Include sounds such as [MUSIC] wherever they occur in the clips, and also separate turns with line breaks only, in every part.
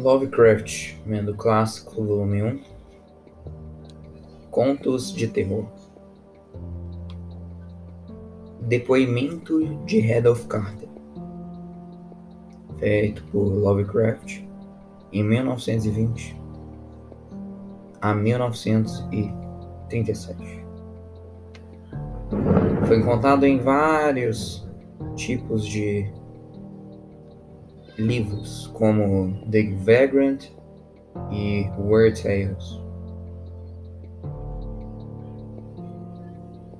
Lovecraft, Mendo Clássico, volume 1 Contos de Terror. Depoimento de Randolph Carter. Feito por Lovecraft em 1920 a 1937 Foi encontrado em vários tipos de livros como The Vagrant e Weird Tales.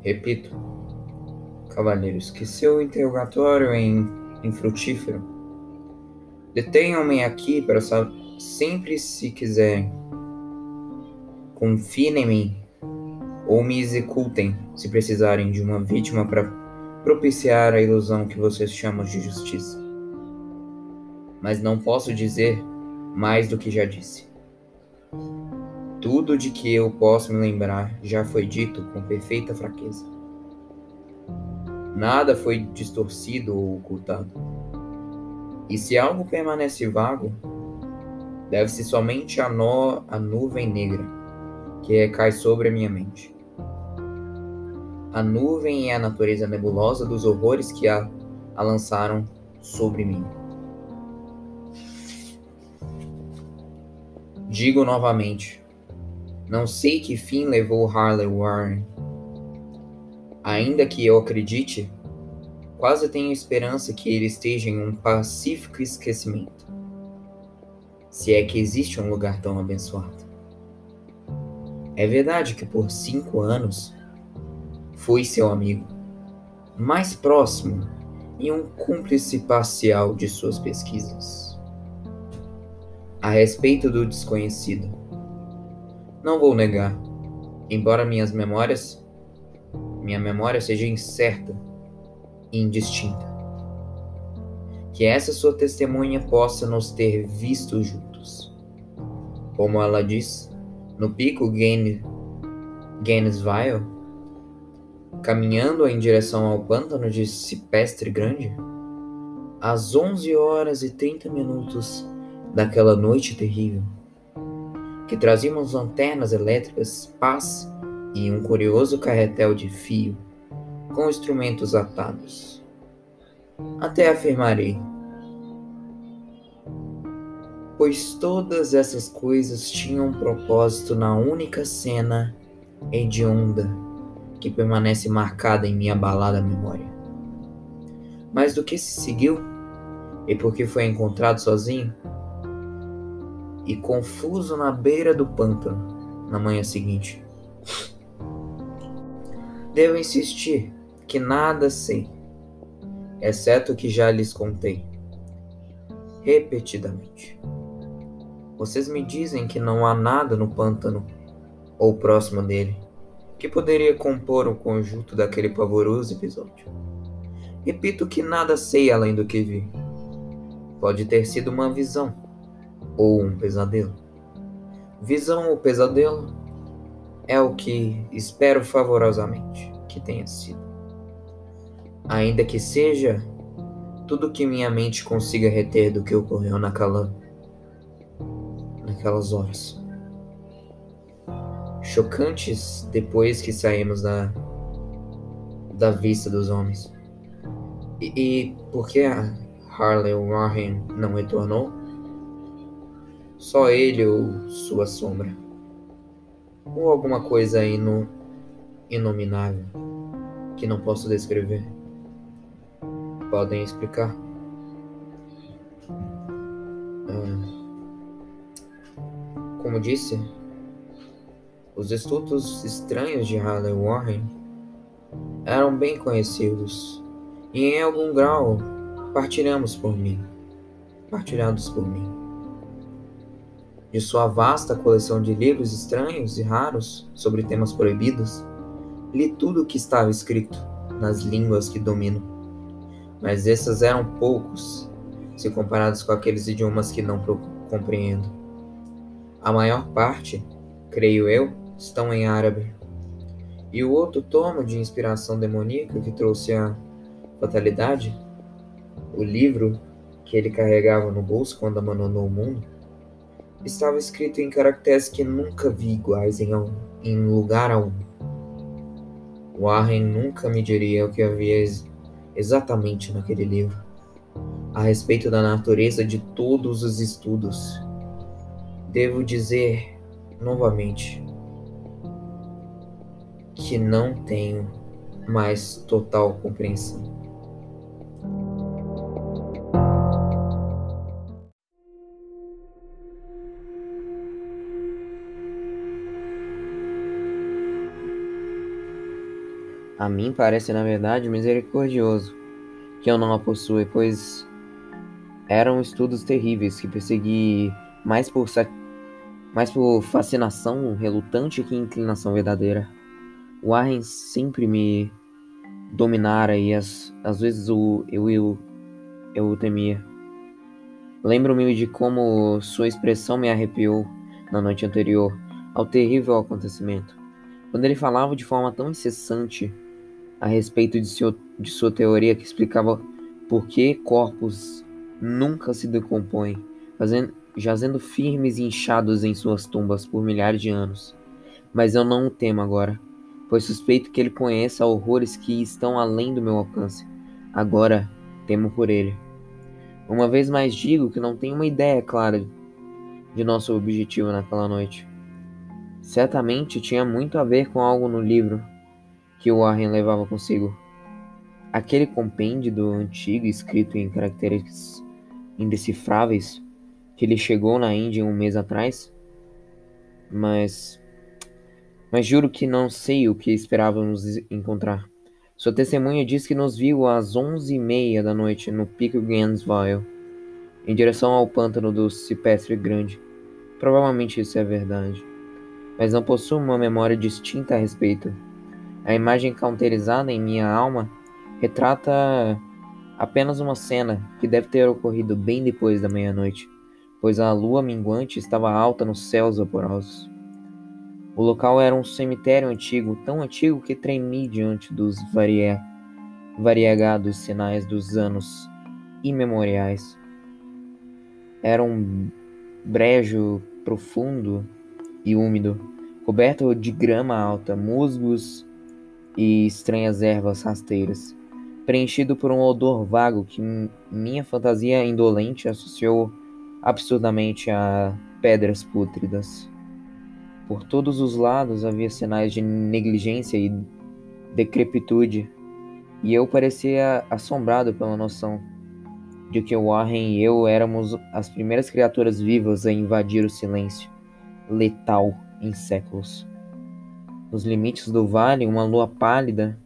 Repito, cavalheiros, que seu interrogatório é infrutífero. Detenham-me aqui para sempre se quiserem. Confiem em mim ou me executem se precisarem de uma vítima para propiciar a ilusão que vocês chamam de justiça mas não posso dizer mais do que já disse. Tudo de que eu posso me lembrar já foi dito com perfeita fraqueza. Nada foi distorcido ou ocultado. E se algo permanece vago, deve-se somente a, nó, a nuvem negra que recai sobre a minha mente. A nuvem é a natureza nebulosa dos horrores que a, a lançaram sobre mim. Digo novamente, não sei que fim levou Harley Warren. Ainda que eu acredite, quase tenho esperança que ele esteja em um pacífico esquecimento. Se é que existe um lugar tão abençoado. É verdade que por cinco anos fui seu amigo, mais próximo e um cúmplice parcial de suas pesquisas a respeito do desconhecido. Não vou negar, embora minhas memórias, minha memória seja incerta e indistinta, que essa sua testemunha possa nos ter visto juntos. Como ela diz, no pico Gainesville, caminhando em direção ao pântano de Cipestre Grande, às 11 horas e 30 minutos daquela noite terrível, que trazíamos lanternas elétricas, pás e um curioso carretel de fio com instrumentos atados. Até afirmarei, pois todas essas coisas tinham um propósito na única cena hedionda que permanece marcada em minha abalada memória. Mas do que se seguiu? E por que foi encontrado sozinho? E confuso na beira do pântano na manhã seguinte. Devo insistir que nada sei, exceto o que já lhes contei, repetidamente. Vocês me dizem que não há nada no pântano ou próximo dele que poderia compor o conjunto daquele pavoroso episódio. Repito que nada sei além do que vi. Pode ter sido uma visão ou um pesadelo. Visão ou pesadelo é o que espero favorosamente que tenha sido. Ainda que seja tudo que minha mente consiga reter do que ocorreu naquela naquelas horas. Chocantes depois que saímos da da vista dos homens. E, e por que a Harley Warren não retornou? Só ele ou sua sombra. Ou alguma coisa inu inominável que não posso descrever. Podem explicar? Ah, como disse, os estudos estranhos de Harley Warren eram bem conhecidos e em algum grau partilhamos por mim, partilhados por mim de sua vasta coleção de livros estranhos e raros sobre temas proibidos, li tudo o que estava escrito nas línguas que domino. Mas esses eram poucos, se comparados com aqueles idiomas que não compreendo. A maior parte, creio eu, estão em árabe. E o outro tomo de inspiração demoníaca que trouxe a fatalidade, o livro que ele carregava no bolso quando abandonou o mundo, estava escrito em caracteres que nunca vi iguais em, em lugar algum. Warren nunca me diria o que havia exatamente naquele livro, a respeito da natureza de todos os estudos. Devo dizer novamente que não tenho mais total compreensão. A mim parece, na verdade, misericordioso que eu não a possua, pois eram estudos terríveis que persegui mais por, mais por fascinação relutante que inclinação verdadeira. O Arren sempre me dominara e às, às vezes o, eu, eu, eu o temia. Lembro-me de como sua expressão me arrepiou na noite anterior ao terrível acontecimento. Quando ele falava de forma tão incessante a respeito de, seu, de sua teoria que explicava por que corpos nunca se decompõem, fazendo, jazendo firmes e inchados em suas tumbas por milhares de anos. Mas eu não o temo agora, pois suspeito que ele conheça horrores que estão além do meu alcance. Agora temo por ele. Uma vez mais digo que não tenho uma ideia clara de nosso objetivo naquela noite. Certamente tinha muito a ver com algo no livro, que Warren levava consigo. Aquele compêndio do antigo escrito em caracteres indecifráveis que ele chegou na Índia um mês atrás? Mas. Mas juro que não sei o que esperávamos encontrar. Sua testemunha diz que nos viu às onze e meia da noite no Pico Gainesville, em direção ao pântano do Cipestre Grande. Provavelmente isso é verdade, mas não possuo uma memória distinta a respeito. A imagem counterizada em minha alma retrata apenas uma cena que deve ter ocorrido bem depois da meia-noite, pois a lua minguante estava alta nos céus vaporosos. O local era um cemitério antigo, tão antigo que tremi diante dos varia... variegados sinais dos anos imemoriais. Era um brejo profundo e úmido, coberto de grama alta, musgos e estranhas ervas rasteiras, preenchido por um odor vago que minha fantasia indolente associou absurdamente a pedras pútridas. Por todos os lados havia sinais de negligência e decrepitude, e eu parecia assombrado pela noção de que Warren e eu éramos as primeiras criaturas vivas a invadir o silêncio, letal em séculos. Nos limites do vale, uma lua pálida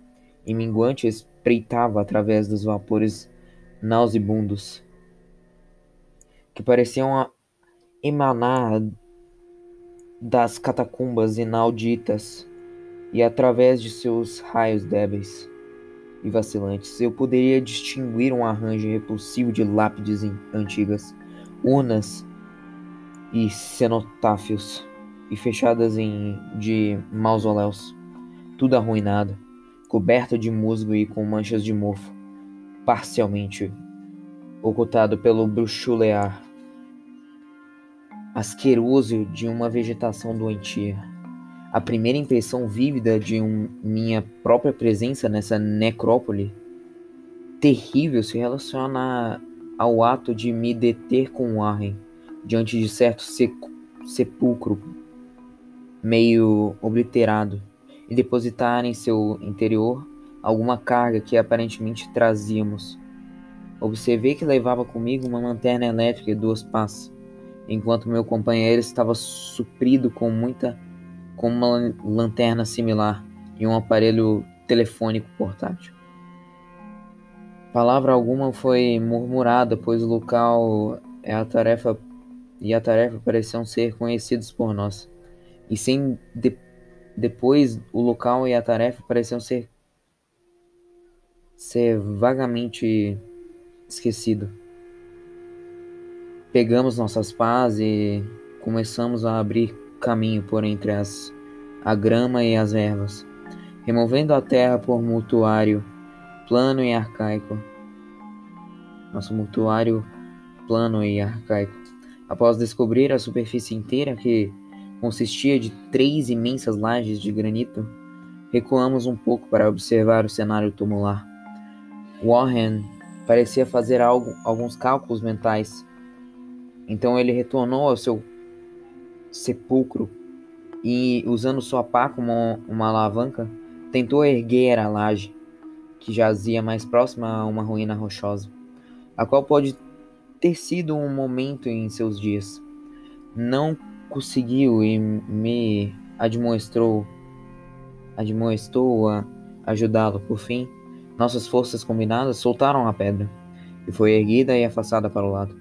e minguante espreitava através dos vapores nauseabundos, que pareciam emanar das catacumbas inauditas, e através de seus raios débeis e vacilantes, eu poderia distinguir um arranjo repulsivo de lápides antigas, urnas e cenotáfios e fechadas em de mausoléus, tudo arruinado, coberto de musgo e com manchas de mofo, parcialmente ocultado pelo bruxulear asqueroso de uma vegetação doentia. A primeira impressão vívida de um, minha própria presença nessa necrópole terrível se relaciona ao ato de me deter com Warren diante de certo sepulcro meio obliterado e depositar em seu interior alguma carga que aparentemente trazíamos. Observei que levava comigo uma lanterna elétrica e duas pás, enquanto meu companheiro estava suprido com muita com uma lanterna similar e um aparelho telefônico portátil. Palavra alguma foi murmurada, pois o local é a tarefa e a tarefa pareciam ser conhecidos por nós e sem de, depois o local e a tarefa pareciam ser ser vagamente esquecido. Pegamos nossas pás e começamos a abrir caminho por entre as a grama e as ervas, removendo a terra por mortuário plano e arcaico. Nosso mortuário plano e arcaico Após descobrir a superfície inteira, que consistia de três imensas lajes de granito, recuamos um pouco para observar o cenário tumular. Warren parecia fazer algo, alguns cálculos mentais. Então ele retornou ao seu sepulcro e, usando sua pá como uma alavanca, tentou erguer a laje, que jazia mais próxima a uma ruína rochosa, a qual pode ter sido um momento em seus dias. Não conseguiu e me admoestou, admoestou a ajudá-lo. Por fim, nossas forças combinadas soltaram a pedra, e foi erguida e afastada para o lado.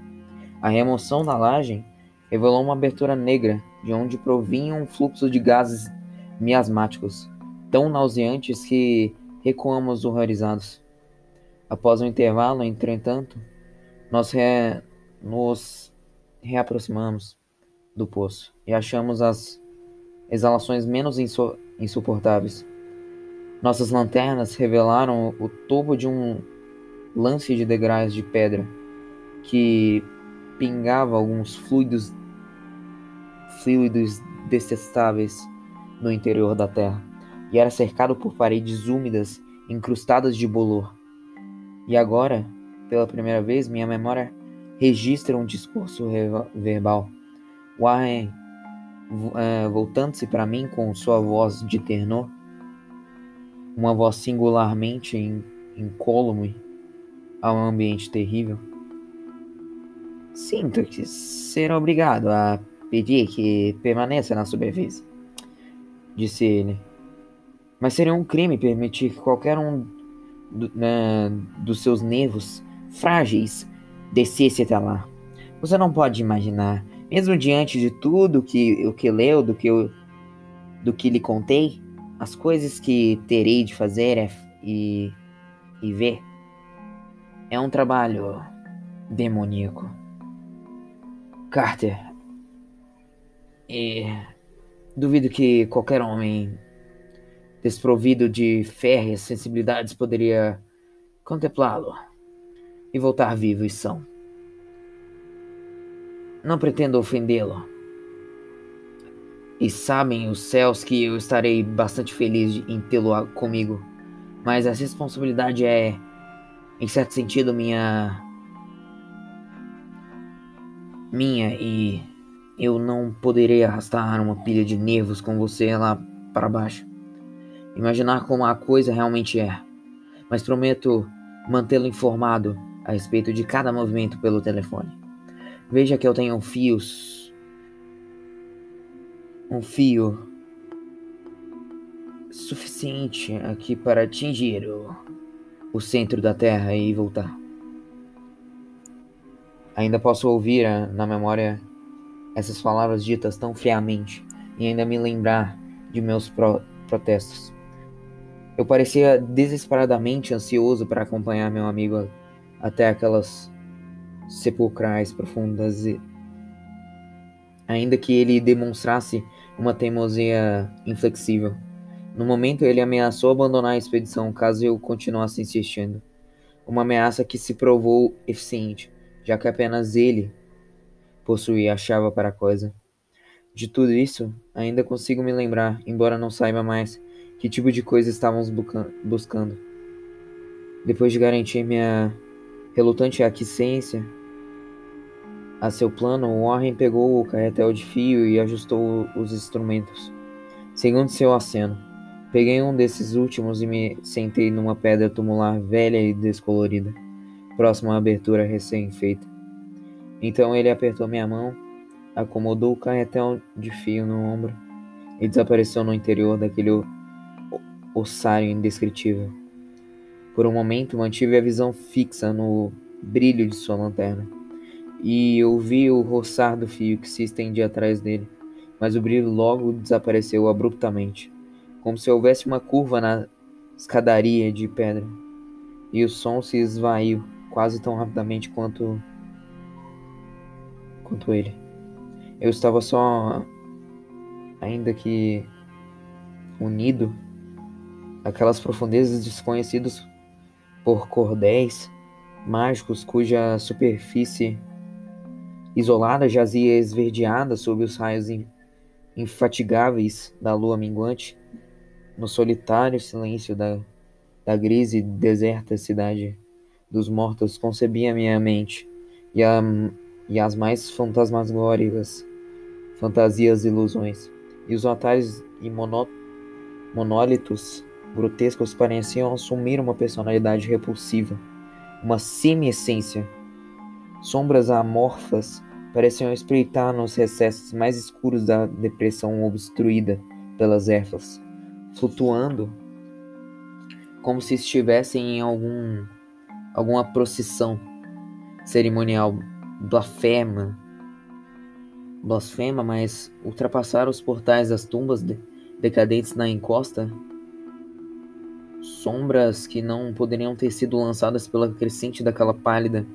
A remoção da laje revelou uma abertura negra, de onde provinha um fluxo de gases miasmáticos, tão nauseantes que recuamos horrorizados. Após um intervalo, entretanto, nós re... nos reaproximamos do poço e achamos as exalações menos insu... insuportáveis. Nossas lanternas revelaram o topo de um lance de degraus de pedra que pingava alguns fluidos fluidos detestáveis no interior da terra e era cercado por paredes úmidas incrustadas de bolor. E agora pela primeira vez, minha memória registra um discurso verbal. Warren, uh, voltando-se para mim com sua voz de tenor, uma voz singularmente incólume ao ambiente terrível. Sinto que ser obrigado a pedir que permaneça na superfície, disse ele. Mas seria um crime permitir que qualquer um do, né, dos seus nervos frágeis descesse até lá. Você não pode imaginar, mesmo diante de tudo que o que leu, do que eu, do que lhe contei, as coisas que terei de fazer é, e, e ver. É um trabalho demoníaco. Carter. E duvido que qualquer homem desprovido de férreas sensibilidades poderia contemplá-lo e voltar vivo e são. Não pretendo ofendê-lo. E sabem os céus que eu estarei bastante feliz em tê-lo comigo. Mas a responsabilidade é, em certo sentido, minha. Minha e eu não poderei arrastar uma pilha de nervos com você lá para baixo. Imaginar como a coisa realmente é. Mas prometo mantê-lo informado a respeito de cada movimento pelo telefone. Veja que eu tenho fios. Um fio suficiente aqui para atingir o, o centro da Terra e voltar. Ainda posso ouvir a, na memória essas palavras ditas tão friamente e ainda me lembrar de meus pro, protestos. Eu parecia desesperadamente ansioso para acompanhar meu amigo até aquelas sepulcrais profundas e ainda que ele demonstrasse uma teimosia inflexível. No momento ele ameaçou abandonar a expedição caso eu continuasse insistindo. Uma ameaça que se provou eficiente, já que apenas ele possuía a chave para a coisa. De tudo isso, ainda consigo me lembrar, embora não saiba mais que tipo de coisa estávamos buscando. Depois de garantir minha Relutante aquiescência a seu plano, Warren pegou o carretel de fio e ajustou os instrumentos. Segundo seu aceno, peguei um desses últimos e me sentei numa pedra tumular velha e descolorida, próximo à abertura recém-feita. Então ele apertou minha mão, acomodou o carretel de fio no ombro e desapareceu no interior daquele ossário indescritível. Por um momento mantive a visão fixa no brilho de sua lanterna, e ouvi o roçar do fio que se estendia atrás dele, mas o brilho logo desapareceu abruptamente, como se houvesse uma curva na escadaria de pedra, e o som se esvaiu quase tão rapidamente quanto quanto ele. Eu estava só ainda que unido aquelas profundezas desconhecidas por cordéis mágicos cuja superfície isolada jazia esverdeada sob os raios infatigáveis da lua minguante, no solitário silêncio da, da grise e deserta cidade dos mortos concebia minha mente e, a, e as mais fantasmagóricas fantasias e ilusões, e os altares e monó, monólitos grotescos pareciam assumir uma personalidade repulsiva, uma semi-essência. Sombras amorfas pareciam espreitar nos recessos mais escuros da depressão obstruída pelas ervas, flutuando como se estivessem em algum alguma procissão cerimonial blasfema, blasfema, mas ultrapassaram os portais das tumbas de, decadentes na encosta, sombras que não poderiam ter sido lançadas pela crescente daquela pálida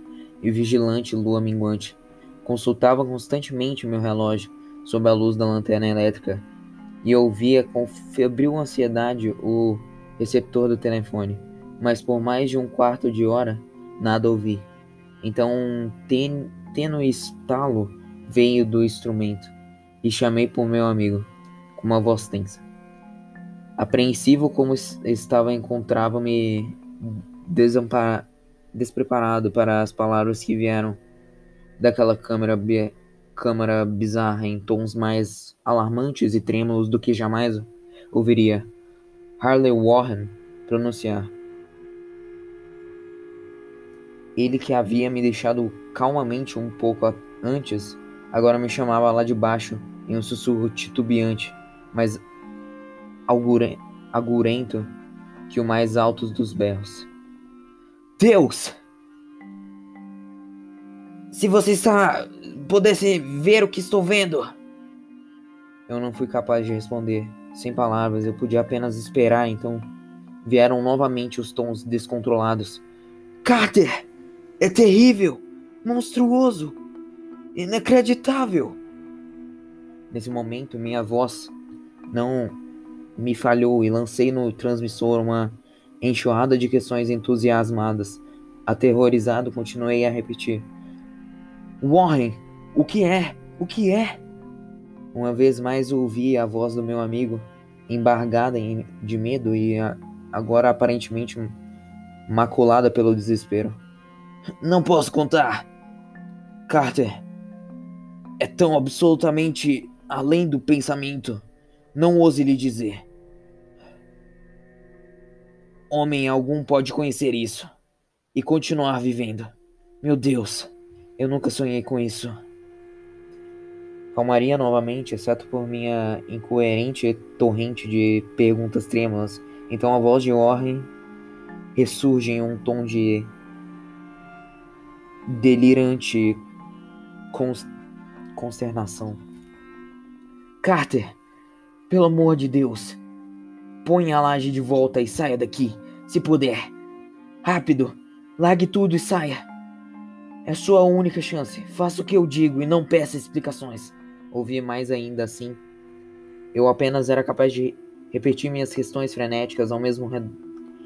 e vigilante lua minguante. Consultava constantemente meu relógio sob a luz da lanterna elétrica e ouvia com febril ansiedade o receptor do telefone, mas por mais de um quarto de hora nada ouvi. Então um ten, tênue estalo veio do instrumento e chamei por meu amigo com uma voz tensa. Apreensivo como estava, encontrava-me despreparado para as palavras que vieram daquela câmara, bi bizarra em tons mais alarmantes e trêmulos do que jamais ouviria Harley Warren pronunciar. Ele que havia me deixado calmamente um pouco antes, agora me chamava lá de baixo em um sussurro titubeante, mas agurento que o mais alto dos berros. Deus! Se você está pudesse ver o que estou vendo. Eu não fui capaz de responder. Sem palavras, eu podia apenas esperar, então vieram novamente os tons descontrolados. Carter! É terrível, monstruoso, inacreditável. Nesse momento, minha voz não me falhou e lancei no transmissor uma enxurrada de questões entusiasmadas. Aterrorizado, continuei a repetir: Warren, o que é? O que é? Uma vez mais ouvi a voz do meu amigo, embargada de medo e agora aparentemente maculada pelo desespero. Não posso contar. Carter é tão absolutamente além do pensamento. Não ouse lhe dizer. Homem algum pode conhecer isso e continuar vivendo. Meu Deus, eu nunca sonhei com isso. Calmaria novamente, exceto por minha incoerente torrente de perguntas trêmulas. Então a voz de Warren ressurge em um tom de delirante consternação. Carter, pelo amor de Deus, põe a laje de volta e saia daqui, se puder. Rápido, largue tudo e saia. É sua única chance. Faça o que eu digo e não peça explicações. Ouvi mais ainda assim. Eu apenas era capaz de repetir minhas questões frenéticas ao mesmo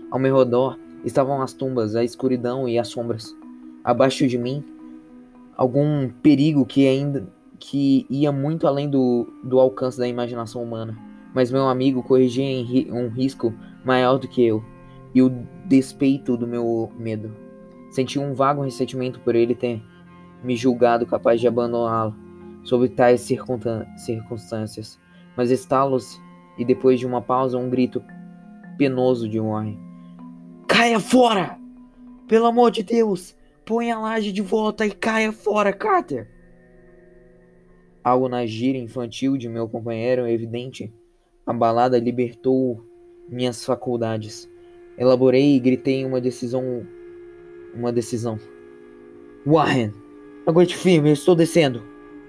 ao meu redor estavam as tumbas, a escuridão e as sombras abaixo de mim algum perigo que ainda que ia muito além do, do alcance da imaginação humana. Mas meu amigo corrigia um risco maior do que eu, e o despeito do meu medo. Senti um vago ressentimento por ele ter me julgado capaz de abandoná-lo sob tais circunstâncias. Mas estalos e depois de uma pausa um grito penoso de Warren. Caia fora! Pelo amor de Deus! Põe a laje de volta e caia fora, Carter! Algo na gira infantil de meu companheiro evidente. A balada libertou minhas faculdades. Elaborei e gritei uma decisão. Uma decisão. Warren! Aguente firme, eu estou descendo!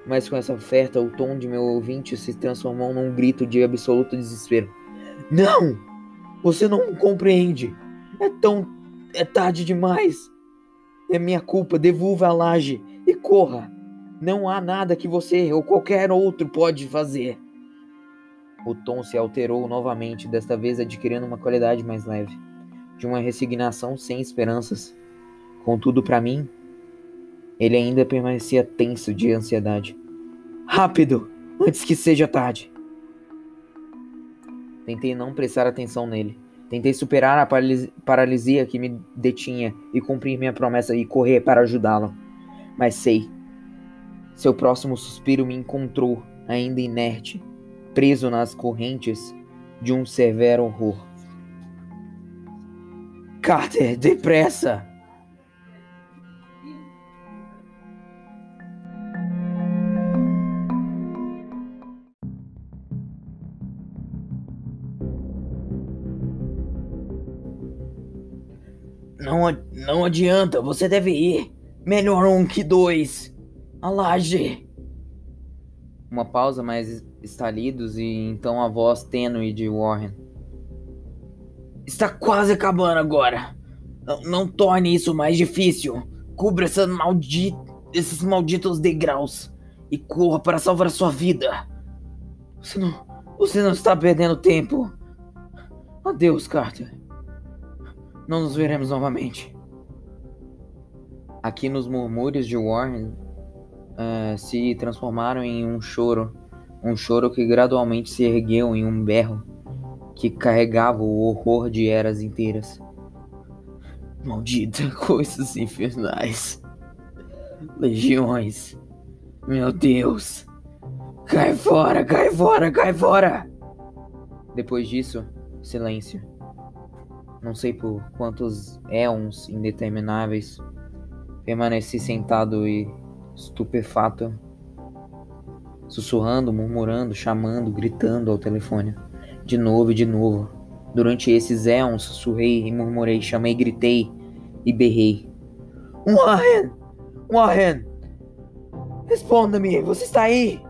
Mas com essa oferta, o tom de meu ouvinte se transformou num grito de absoluto desespero. Não! Você não compreende! É tão. É tarde demais! É minha culpa, devolva a laje e corra. Não há nada que você ou qualquer outro pode fazer. O tom se alterou novamente, desta vez adquirindo uma qualidade mais leve, de uma resignação sem esperanças. Contudo, para mim, Ele ainda permanecia tenso de ansiedade. Rápido! Antes que seja tarde! Tentei não prestar atenção nele. Tentei superar a paralisia que me detinha e cumprir minha promessa e correr para ajudá-lo. Mas sei. Seu próximo suspiro me encontrou, ainda inerte, preso nas correntes de um severo horror. Carter, depressa!
Não, não adianta, você deve ir. Melhor um que dois. A laje.
Uma pausa mais estalidos e então a voz tênue de Warren.
Está quase acabando agora. Não, não torne isso mais difícil. Cubra essa esses malditos degraus e corra para salvar a sua vida. Você não, você não está perdendo tempo. Adeus, Carter. Não nos veremos novamente.
Aqui nos murmúrios de Warren uh, se transformaram em um choro, um choro que gradualmente se ergueu em um berro que carregava o horror de eras inteiras.
Maldita [LAUGHS] coisas infernais. Legiões. Meu Deus. Cai fora, cai fora, cai fora.
Depois disso, silêncio não sei por quantos éons indetermináveis, permaneci sentado e estupefato, sussurrando, murmurando, chamando, gritando ao telefone, de novo e de novo. Durante esses éons, sussurrei e murmurei, chamei, gritei e berrei.
Warren! Warren! Responda-me, você está aí?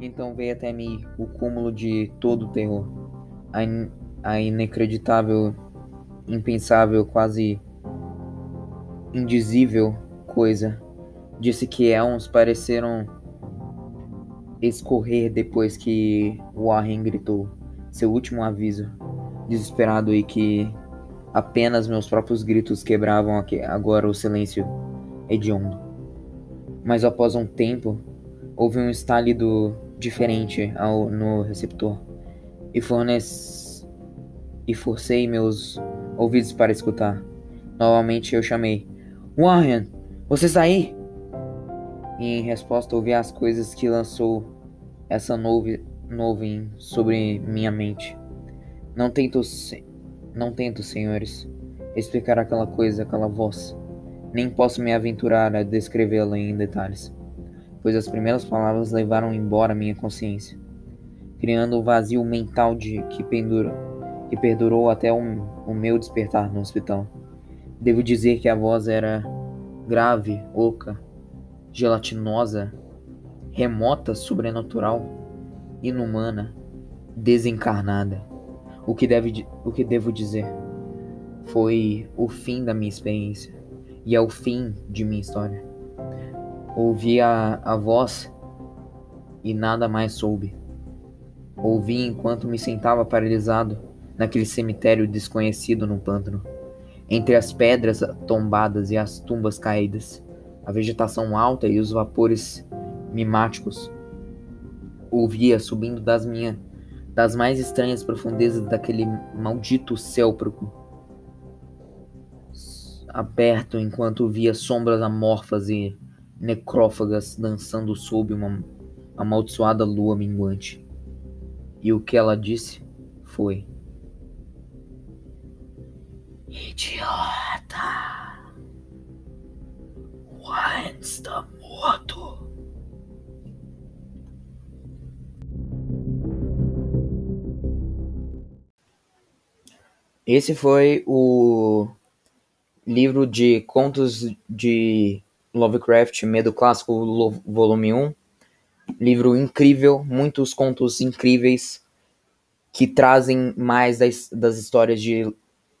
Então veio até mim o cúmulo de todo o terror. A a inacreditável, impensável, quase indizível coisa. Disse que elmos pareceram escorrer depois que Warren gritou seu último aviso, desesperado e que apenas meus próprios gritos quebravam agora o silêncio hediondo. Mas após um tempo, houve um estalido diferente ao, no receptor e forneceu e forcei meus ouvidos para escutar. Novamente eu chamei: Warren, você está aí? E em resposta ouvi as coisas que lançou essa nuvem sobre minha mente. Não tento, não tento, senhores, explicar aquela coisa, aquela voz. Nem posso me aventurar a descrevê-la em detalhes, pois as primeiras palavras levaram embora minha consciência, criando um vazio mental de que pendura que perdurou até o meu despertar no hospital. Devo dizer que a voz era grave, oca, gelatinosa, remota, sobrenatural, inumana, desencarnada. O que, deve, o que devo dizer? Foi o fim da minha experiência e é o fim de minha história. Ouvi a, a voz e nada mais soube. Ouvi enquanto me sentava paralisado naquele cemitério desconhecido no pântano. Entre as pedras tombadas e as tumbas caídas, a vegetação alta e os vapores mimáticos, ouvia subindo das minhas das mais estranhas profundezas daquele maldito céu aberto enquanto via sombras amorfas e necrófagas dançando sob uma amaldiçoada lua minguante. E o que ela disse foi:
Idiota! Juan está morto.
Esse foi o livro de contos de Lovecraft, Medo Clássico, volume 1. Livro incrível, muitos contos incríveis que trazem mais das, das histórias de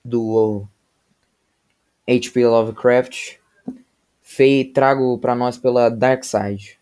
do H.P. Lovecraft, fei, trago para nós pela Dark Side.